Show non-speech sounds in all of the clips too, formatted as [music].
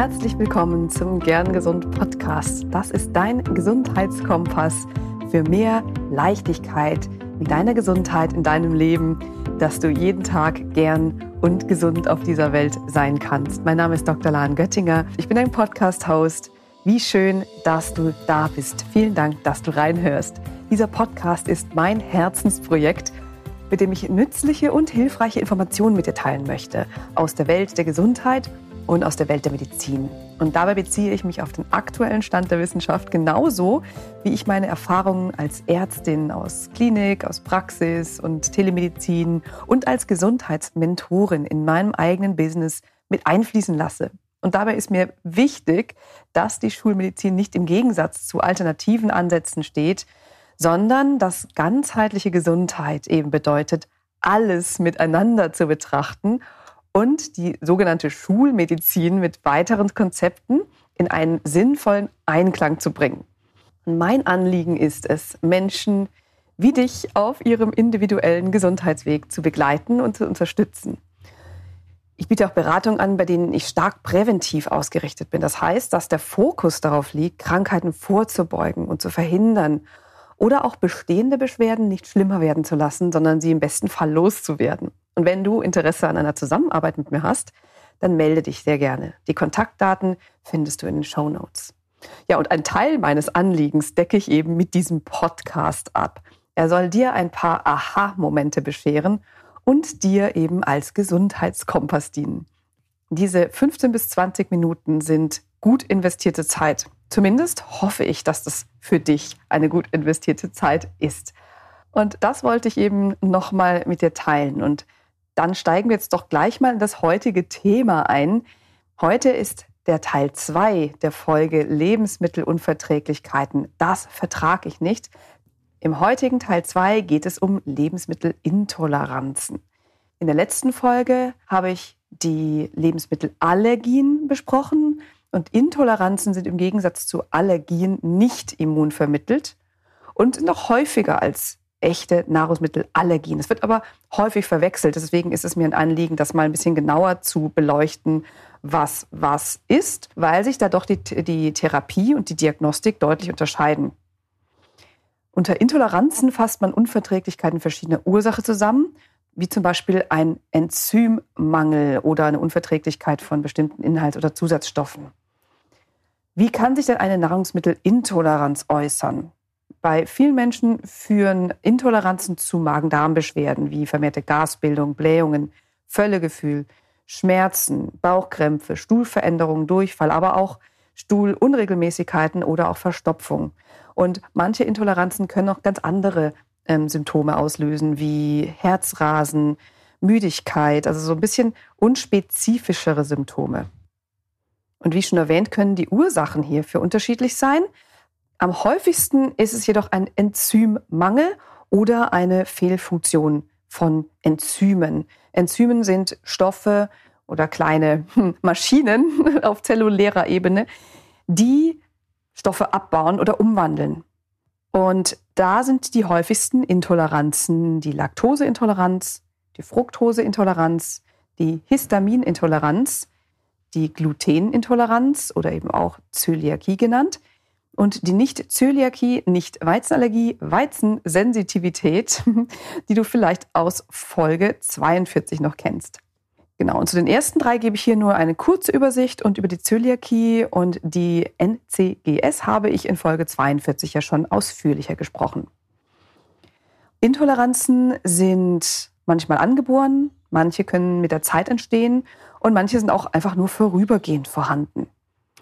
Herzlich willkommen zum Gern Gesund Podcast. Das ist dein Gesundheitskompass für mehr Leichtigkeit mit deiner Gesundheit in deinem Leben, dass du jeden Tag gern und gesund auf dieser Welt sein kannst. Mein Name ist Dr. Lahn Göttinger. Ich bin ein Podcast-Host. Wie schön, dass du da bist. Vielen Dank, dass du reinhörst. Dieser Podcast ist mein Herzensprojekt, mit dem ich nützliche und hilfreiche Informationen mit dir teilen möchte aus der Welt der Gesundheit und aus der Welt der Medizin. Und dabei beziehe ich mich auf den aktuellen Stand der Wissenschaft genauso, wie ich meine Erfahrungen als Ärztin aus Klinik, aus Praxis und Telemedizin und als Gesundheitsmentorin in meinem eigenen Business mit einfließen lasse. Und dabei ist mir wichtig, dass die Schulmedizin nicht im Gegensatz zu alternativen Ansätzen steht, sondern dass ganzheitliche Gesundheit eben bedeutet, alles miteinander zu betrachten und die sogenannte Schulmedizin mit weiteren Konzepten in einen sinnvollen Einklang zu bringen. mein Anliegen ist es, Menschen wie dich auf ihrem individuellen Gesundheitsweg zu begleiten und zu unterstützen. Ich biete auch Beratungen an, bei denen ich stark präventiv ausgerichtet bin. Das heißt, dass der Fokus darauf liegt, Krankheiten vorzubeugen und zu verhindern oder auch bestehende Beschwerden nicht schlimmer werden zu lassen, sondern sie im besten Fall loszuwerden. Und wenn du Interesse an einer Zusammenarbeit mit mir hast, dann melde dich sehr gerne. Die Kontaktdaten findest du in den Show Notes. Ja, und ein Teil meines Anliegens decke ich eben mit diesem Podcast ab. Er soll dir ein paar Aha-Momente bescheren und dir eben als Gesundheitskompass dienen. Diese 15 bis 20 Minuten sind gut investierte Zeit. Zumindest hoffe ich, dass das für dich eine gut investierte Zeit ist. Und das wollte ich eben nochmal mit dir teilen. Und dann steigen wir jetzt doch gleich mal in das heutige Thema ein. Heute ist der Teil 2 der Folge Lebensmittelunverträglichkeiten. Das vertrage ich nicht. Im heutigen Teil 2 geht es um Lebensmittelintoleranzen. In der letzten Folge habe ich die Lebensmittelallergien besprochen und Intoleranzen sind im Gegensatz zu Allergien nicht immunvermittelt und noch häufiger als echte Nahrungsmittelallergien. Es wird aber häufig verwechselt. Deswegen ist es mir ein Anliegen, das mal ein bisschen genauer zu beleuchten, was was ist, weil sich da doch die, die Therapie und die Diagnostik deutlich unterscheiden. Unter Intoleranzen fasst man Unverträglichkeiten verschiedener Ursachen zusammen, wie zum Beispiel ein Enzymmangel oder eine Unverträglichkeit von bestimmten Inhalts- oder Zusatzstoffen. Wie kann sich denn eine Nahrungsmittelintoleranz äußern? Bei vielen Menschen führen Intoleranzen zu Magen-Darm-Beschwerden wie vermehrte Gasbildung, Blähungen, Völlegefühl, Schmerzen, Bauchkrämpfe, Stuhlveränderungen, Durchfall, aber auch Stuhlunregelmäßigkeiten oder auch Verstopfung. Und manche Intoleranzen können auch ganz andere ähm, Symptome auslösen, wie Herzrasen, Müdigkeit, also so ein bisschen unspezifischere Symptome. Und wie schon erwähnt, können die Ursachen hierfür unterschiedlich sein. Am häufigsten ist es jedoch ein Enzymmangel oder eine Fehlfunktion von Enzymen. Enzymen sind Stoffe oder kleine Maschinen [laughs] auf zellulärer Ebene, die Stoffe abbauen oder umwandeln. Und da sind die häufigsten Intoleranzen die Laktoseintoleranz, die Fructoseintoleranz, die Histaminintoleranz, die Glutenintoleranz oder eben auch Zöliakie genannt und die Nicht-Zöliakie, Nicht-Weizenallergie, Weizensensitivität, [laughs] die du vielleicht aus Folge 42 noch kennst. Genau, und zu den ersten drei gebe ich hier nur eine kurze Übersicht und über die Zöliakie und die NCGS habe ich in Folge 42 ja schon ausführlicher gesprochen. Intoleranzen sind manchmal angeboren, manche können mit der Zeit entstehen und manche sind auch einfach nur vorübergehend vorhanden.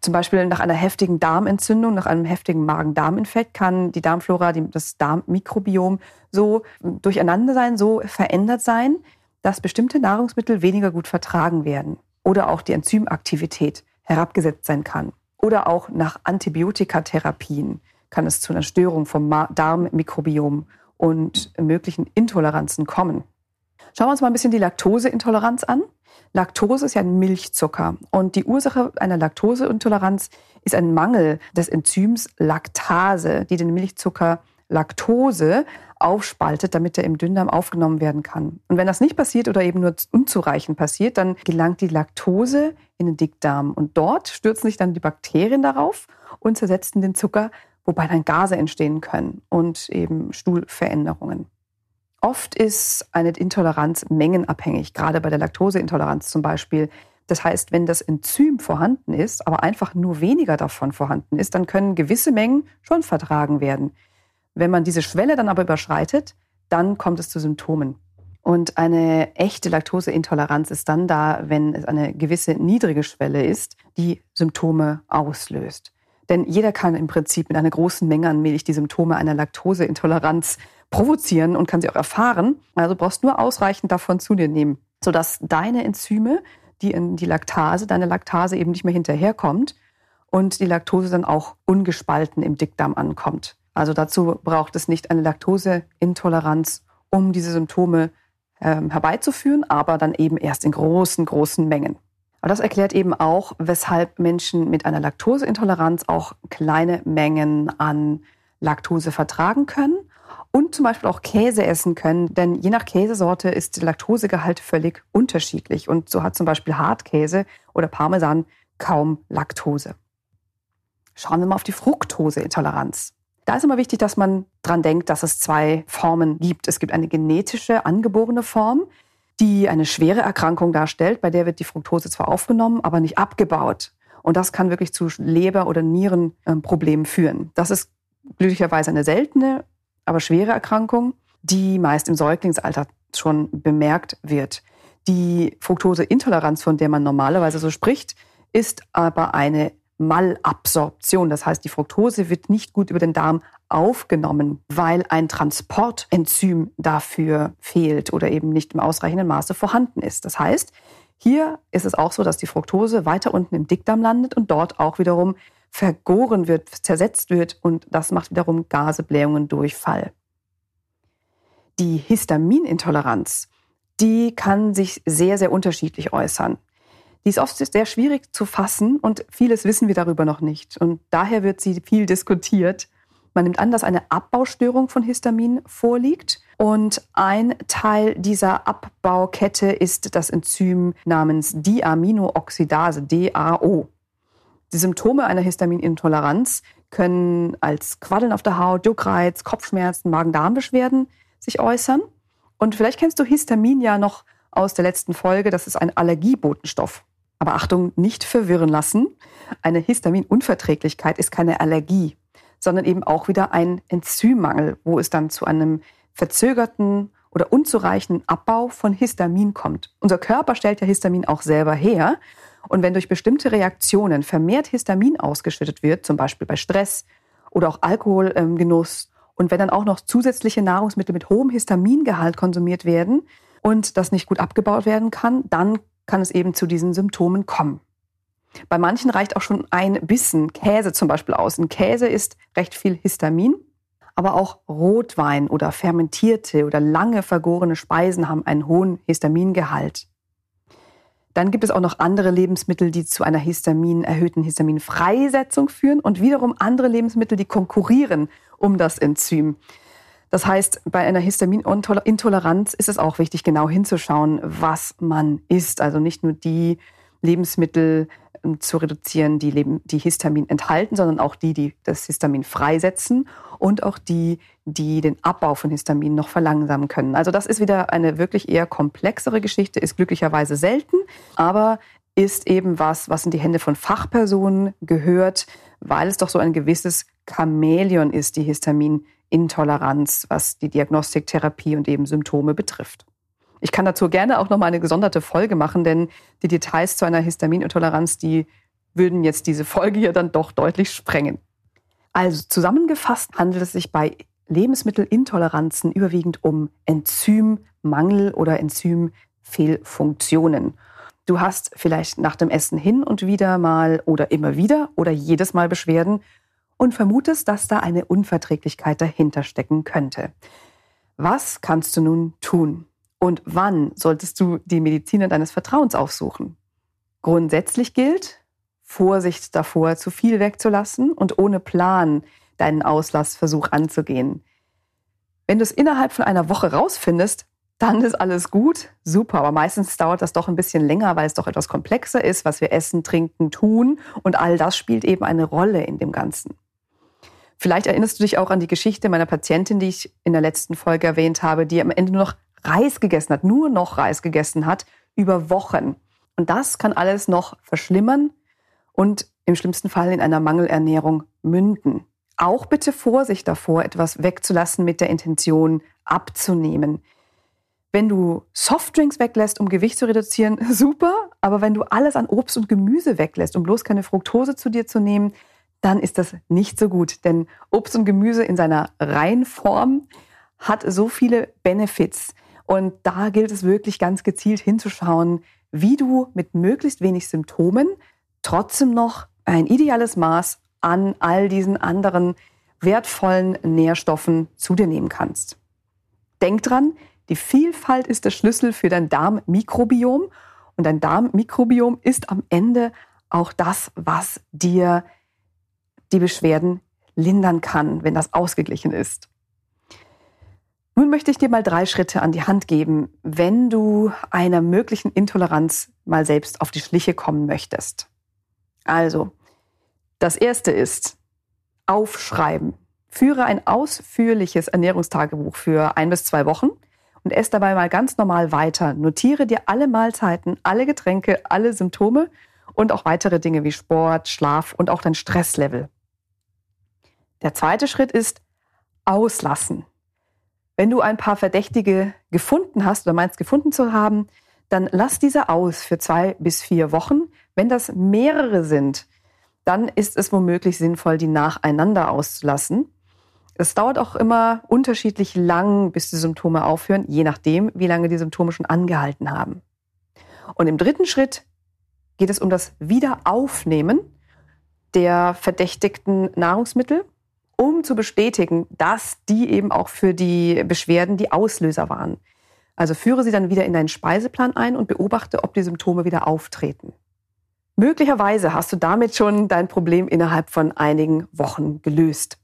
Zum Beispiel nach einer heftigen Darmentzündung, nach einem heftigen Magen-Darm-Infekt kann die Darmflora, das Darmmikrobiom so durcheinander sein, so verändert sein, dass bestimmte Nahrungsmittel weniger gut vertragen werden oder auch die Enzymaktivität herabgesetzt sein kann. Oder auch nach Antibiotikatherapien kann es zu einer Störung vom Darmmikrobiom und möglichen Intoleranzen kommen. Schauen wir uns mal ein bisschen die Laktoseintoleranz an. Laktose ist ja ein Milchzucker und die Ursache einer Laktoseintoleranz ist ein Mangel des Enzyms Laktase, die den Milchzucker Laktose aufspaltet, damit er im Dünndarm aufgenommen werden kann. Und wenn das nicht passiert oder eben nur unzureichend passiert, dann gelangt die Laktose in den Dickdarm und dort stürzen sich dann die Bakterien darauf und zersetzen den Zucker, wobei dann Gase entstehen können und eben Stuhlveränderungen. Oft ist eine Intoleranz mengenabhängig, gerade bei der Laktoseintoleranz zum Beispiel. Das heißt, wenn das Enzym vorhanden ist, aber einfach nur weniger davon vorhanden ist, dann können gewisse Mengen schon vertragen werden. Wenn man diese Schwelle dann aber überschreitet, dann kommt es zu Symptomen. Und eine echte Laktoseintoleranz ist dann da, wenn es eine gewisse niedrige Schwelle ist, die Symptome auslöst. Denn jeder kann im Prinzip mit einer großen Menge an Milch die Symptome einer Laktoseintoleranz provozieren und kann sie auch erfahren. Also brauchst nur ausreichend davon zu dir nehmen, sodass deine Enzyme, die in die Laktase, deine Laktase eben nicht mehr hinterherkommt und die Laktose dann auch ungespalten im Dickdarm ankommt. Also dazu braucht es nicht eine Laktoseintoleranz, um diese Symptome ähm, herbeizuführen, aber dann eben erst in großen, großen Mengen. Aber das erklärt eben auch, weshalb Menschen mit einer Laktoseintoleranz auch kleine Mengen an Laktose vertragen können und zum Beispiel auch Käse essen können, denn je nach Käsesorte ist der Laktosegehalt völlig unterschiedlich. Und so hat zum Beispiel Hartkäse oder Parmesan kaum Laktose. Schauen wir mal auf die Fructoseintoleranz. Da ist immer wichtig, dass man dran denkt, dass es zwei Formen gibt. Es gibt eine genetische angeborene Form, die eine schwere Erkrankung darstellt. Bei der wird die Fructose zwar aufgenommen, aber nicht abgebaut. Und das kann wirklich zu Leber- oder Nierenproblemen führen. Das ist glücklicherweise eine seltene, aber schwere Erkrankung, die meist im Säuglingsalter schon bemerkt wird. Die Fructoseintoleranz, von der man normalerweise so spricht, ist aber eine Malabsorption. Das heißt, die Fructose wird nicht gut über den Darm aufgenommen, weil ein Transportenzym dafür fehlt oder eben nicht im ausreichenden Maße vorhanden ist. Das heißt, hier ist es auch so, dass die Fructose weiter unten im Dickdarm landet und dort auch wiederum vergoren wird, zersetzt wird und das macht wiederum Gase, Blähungen, Durchfall. Die Histaminintoleranz, die kann sich sehr, sehr unterschiedlich äußern. Die ist oft sehr schwierig zu fassen und vieles wissen wir darüber noch nicht. Und daher wird sie viel diskutiert. Man nimmt an, dass eine Abbaustörung von Histamin vorliegt. Und ein Teil dieser Abbaukette ist das Enzym namens Diaminooxidase, DAO. Die Symptome einer Histaminintoleranz können als Quaddeln auf der Haut, Juckreiz, Kopfschmerzen, Magen-Darm-Beschwerden sich äußern. Und vielleicht kennst du Histamin ja noch aus der letzten Folge. Das ist ein Allergiebotenstoff. Aber Achtung, nicht verwirren lassen. Eine Histaminunverträglichkeit ist keine Allergie, sondern eben auch wieder ein Enzymmangel, wo es dann zu einem verzögerten oder unzureichenden Abbau von Histamin kommt. Unser Körper stellt ja Histamin auch selber her. Und wenn durch bestimmte Reaktionen vermehrt Histamin ausgeschüttet wird, zum Beispiel bei Stress oder auch Alkoholgenuss, und wenn dann auch noch zusätzliche Nahrungsmittel mit hohem Histamingehalt konsumiert werden und das nicht gut abgebaut werden kann, dann kann es eben zu diesen Symptomen kommen. Bei manchen reicht auch schon ein Bissen Käse zum Beispiel aus. Ein Käse ist recht viel Histamin, aber auch Rotwein oder fermentierte oder lange vergorene Speisen haben einen hohen Histamingehalt. Dann gibt es auch noch andere Lebensmittel, die zu einer Histamin, erhöhten Histaminfreisetzung führen und wiederum andere Lebensmittel, die konkurrieren um das Enzym. Das heißt, bei einer Histaminintoleranz ist es auch wichtig, genau hinzuschauen, was man isst. Also nicht nur die Lebensmittel zu reduzieren, die, Leben, die Histamin enthalten, sondern auch die, die das Histamin freisetzen und auch die, die den Abbau von Histamin noch verlangsamen können. Also das ist wieder eine wirklich eher komplexere Geschichte, ist glücklicherweise selten, aber ist eben was, was in die Hände von Fachpersonen gehört, weil es doch so ein gewisses Chamäleon ist, die Histamin Intoleranz, was die Diagnostik, Therapie und eben Symptome betrifft. Ich kann dazu gerne auch noch mal eine gesonderte Folge machen, denn die Details zu einer Histaminintoleranz, die würden jetzt diese Folge hier dann doch deutlich sprengen. Also zusammengefasst handelt es sich bei Lebensmittelintoleranzen überwiegend um Enzymmangel oder Enzymfehlfunktionen. Du hast vielleicht nach dem Essen hin und wieder mal oder immer wieder oder jedes Mal Beschwerden und vermutest, dass da eine Unverträglichkeit dahinter stecken könnte. Was kannst du nun tun? Und wann solltest du die Mediziner deines Vertrauens aufsuchen? Grundsätzlich gilt, Vorsicht davor, zu viel wegzulassen und ohne Plan deinen Auslassversuch anzugehen. Wenn du es innerhalb von einer Woche rausfindest, dann ist alles gut, super. Aber meistens dauert das doch ein bisschen länger, weil es doch etwas komplexer ist, was wir essen, trinken, tun. Und all das spielt eben eine Rolle in dem Ganzen. Vielleicht erinnerst du dich auch an die Geschichte meiner Patientin, die ich in der letzten Folge erwähnt habe, die am Ende nur noch Reis gegessen hat, nur noch Reis gegessen hat, über Wochen. Und das kann alles noch verschlimmern und im schlimmsten Fall in einer Mangelernährung münden. Auch bitte Vorsicht davor, etwas wegzulassen mit der Intention abzunehmen. Wenn du Softdrinks weglässt, um Gewicht zu reduzieren, [laughs] super. Aber wenn du alles an Obst und Gemüse weglässt, um bloß keine Fructose zu dir zu nehmen, dann ist das nicht so gut. Denn Obst und Gemüse in seiner Reinform hat so viele Benefits. Und da gilt es wirklich ganz gezielt hinzuschauen, wie du mit möglichst wenig Symptomen trotzdem noch ein ideales Maß an all diesen anderen wertvollen Nährstoffen zu dir nehmen kannst. Denk dran, die Vielfalt ist der Schlüssel für dein Darmmikrobiom und dein Darmmikrobiom ist am Ende auch das, was dir die Beschwerden lindern kann, wenn das ausgeglichen ist. Nun möchte ich dir mal drei Schritte an die Hand geben, wenn du einer möglichen Intoleranz mal selbst auf die Schliche kommen möchtest. Also, das erste ist aufschreiben. Führe ein ausführliches Ernährungstagebuch für ein bis zwei Wochen und ess dabei mal ganz normal weiter. Notiere dir alle Mahlzeiten, alle Getränke, alle Symptome und auch weitere Dinge wie Sport, Schlaf und auch dein Stresslevel. Der zweite Schritt ist auslassen. Wenn du ein paar Verdächtige gefunden hast oder meinst gefunden zu haben, dann lass diese aus für zwei bis vier Wochen. Wenn das mehrere sind, dann ist es womöglich sinnvoll, die nacheinander auszulassen. Es dauert auch immer unterschiedlich lang, bis die Symptome aufhören, je nachdem, wie lange die Symptome schon angehalten haben. Und im dritten Schritt geht es um das Wiederaufnehmen der verdächtigten Nahrungsmittel um zu bestätigen, dass die eben auch für die Beschwerden die Auslöser waren. Also führe sie dann wieder in deinen Speiseplan ein und beobachte, ob die Symptome wieder auftreten. Möglicherweise hast du damit schon dein Problem innerhalb von einigen Wochen gelöst.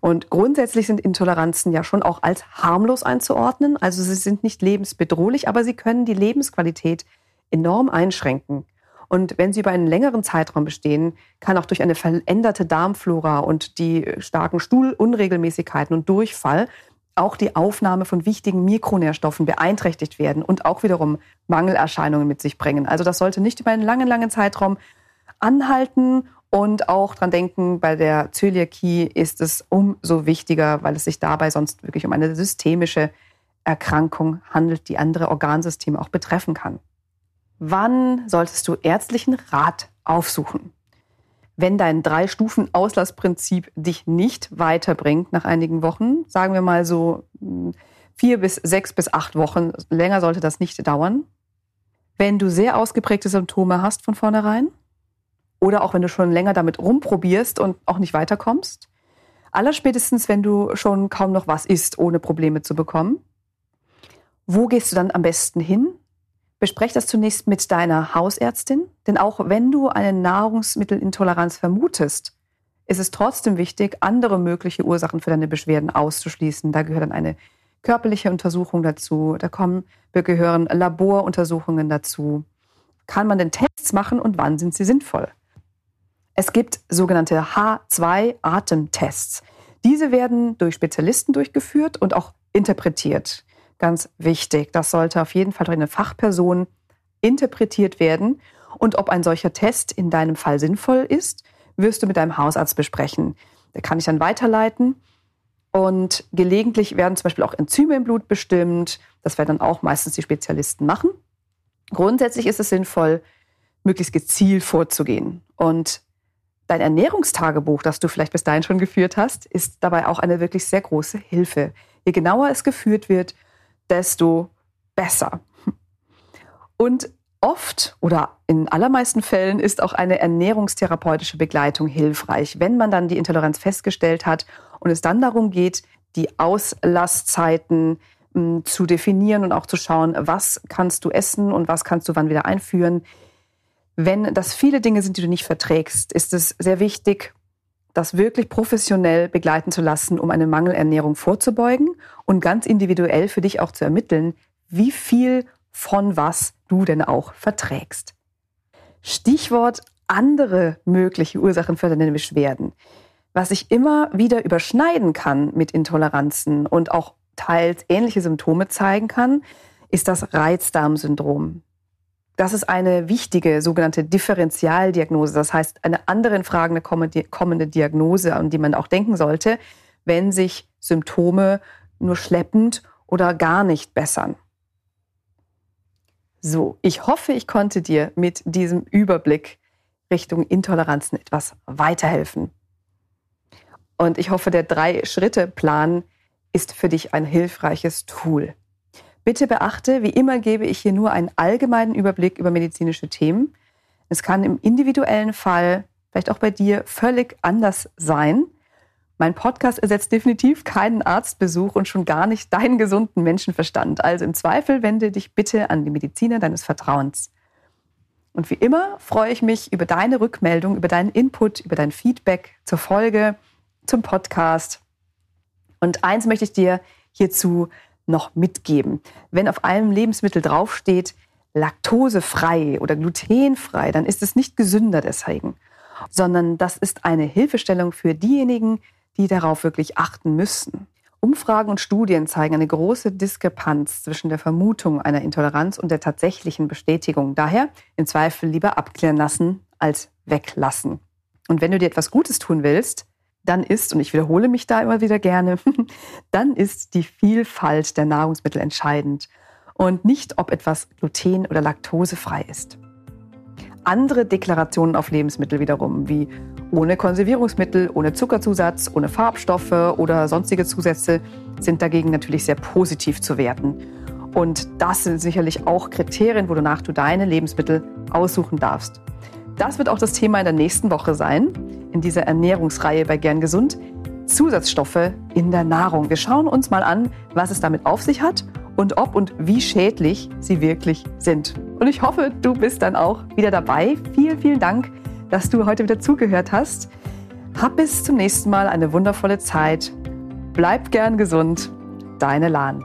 Und grundsätzlich sind Intoleranzen ja schon auch als harmlos einzuordnen. Also sie sind nicht lebensbedrohlich, aber sie können die Lebensqualität enorm einschränken. Und wenn sie über einen längeren Zeitraum bestehen, kann auch durch eine veränderte Darmflora und die starken Stuhlunregelmäßigkeiten und Durchfall auch die Aufnahme von wichtigen Mikronährstoffen beeinträchtigt werden und auch wiederum Mangelerscheinungen mit sich bringen. Also das sollte nicht über einen langen, langen Zeitraum anhalten und auch dran denken, bei der Zöliakie ist es umso wichtiger, weil es sich dabei sonst wirklich um eine systemische Erkrankung handelt, die andere Organsysteme auch betreffen kann. Wann solltest du ärztlichen Rat aufsuchen? Wenn dein Drei-Stufen-Aulassprinzip dich nicht weiterbringt nach einigen Wochen, sagen wir mal so hm, vier bis sechs bis acht Wochen, länger sollte das nicht dauern. Wenn du sehr ausgeprägte Symptome hast von vornherein oder auch wenn du schon länger damit rumprobierst und auch nicht weiterkommst. Allerspätestens, wenn du schon kaum noch was isst, ohne Probleme zu bekommen. Wo gehst du dann am besten hin? Besprech das zunächst mit deiner Hausärztin, denn auch wenn du eine Nahrungsmittelintoleranz vermutest, ist es trotzdem wichtig, andere mögliche Ursachen für deine Beschwerden auszuschließen. Da gehört dann eine körperliche Untersuchung dazu, da kommen, gehören Laboruntersuchungen dazu. Kann man denn Tests machen und wann sind sie sinnvoll? Es gibt sogenannte H2-Atemtests. Diese werden durch Spezialisten durchgeführt und auch interpretiert ganz wichtig. Das sollte auf jeden Fall durch eine Fachperson interpretiert werden. Und ob ein solcher Test in deinem Fall sinnvoll ist, wirst du mit deinem Hausarzt besprechen. Der kann ich dann weiterleiten. Und gelegentlich werden zum Beispiel auch Enzyme im Blut bestimmt. Das werden dann auch meistens die Spezialisten machen. Grundsätzlich ist es sinnvoll, möglichst gezielt vorzugehen. Und dein Ernährungstagebuch, das du vielleicht bis dahin schon geführt hast, ist dabei auch eine wirklich sehr große Hilfe. Je genauer es geführt wird, desto besser. Und oft oder in allermeisten Fällen ist auch eine ernährungstherapeutische Begleitung hilfreich, wenn man dann die Intoleranz festgestellt hat und es dann darum geht, die Auslasszeiten hm, zu definieren und auch zu schauen, was kannst du essen und was kannst du wann wieder einführen. Wenn das viele Dinge sind, die du nicht verträgst, ist es sehr wichtig, das wirklich professionell begleiten zu lassen, um eine Mangelernährung vorzubeugen und ganz individuell für dich auch zu ermitteln, wie viel von was du denn auch verträgst. Stichwort andere mögliche Ursachen für deine Beschwerden. Was sich immer wieder überschneiden kann mit Intoleranzen und auch teils ähnliche Symptome zeigen kann, ist das Reizdarmsyndrom. Das ist eine wichtige sogenannte Differentialdiagnose, das heißt eine andere in Frage kommende Diagnose, an die man auch denken sollte, wenn sich Symptome nur schleppend oder gar nicht bessern. So, ich hoffe, ich konnte dir mit diesem Überblick Richtung Intoleranzen etwas weiterhelfen. Und ich hoffe, der Drei-Schritte-Plan ist für dich ein hilfreiches Tool. Bitte beachte, wie immer gebe ich hier nur einen allgemeinen Überblick über medizinische Themen. Es kann im individuellen Fall, vielleicht auch bei dir, völlig anders sein. Mein Podcast ersetzt definitiv keinen Arztbesuch und schon gar nicht deinen gesunden Menschenverstand. Also im Zweifel wende dich bitte an die Mediziner deines Vertrauens. Und wie immer freue ich mich über deine Rückmeldung, über deinen Input, über dein Feedback zur Folge, zum Podcast. Und eins möchte ich dir hierzu noch mitgeben. Wenn auf einem Lebensmittel draufsteht, laktosefrei oder glutenfrei, dann ist es nicht gesünder deswegen, sondern das ist eine Hilfestellung für diejenigen, die darauf wirklich achten müssen. Umfragen und Studien zeigen eine große Diskrepanz zwischen der Vermutung einer Intoleranz und der tatsächlichen Bestätigung. Daher im Zweifel lieber abklären lassen als weglassen. Und wenn du dir etwas Gutes tun willst, dann ist, und ich wiederhole mich da immer wieder gerne, [laughs] dann ist die Vielfalt der Nahrungsmittel entscheidend und nicht, ob etwas gluten- oder laktosefrei ist. Andere Deklarationen auf Lebensmittel wiederum, wie ohne Konservierungsmittel, ohne Zuckerzusatz, ohne Farbstoffe oder sonstige Zusätze, sind dagegen natürlich sehr positiv zu werten. Und das sind sicherlich auch Kriterien, wonach du deine Lebensmittel aussuchen darfst. Das wird auch das Thema in der nächsten Woche sein in dieser Ernährungsreihe bei Gern Gesund Zusatzstoffe in der Nahrung. Wir schauen uns mal an, was es damit auf sich hat und ob und wie schädlich sie wirklich sind. Und ich hoffe, du bist dann auch wieder dabei. Vielen, vielen Dank, dass du heute wieder zugehört hast. Hab bis zum nächsten Mal eine wundervolle Zeit. Bleib gern gesund. Deine Lahn.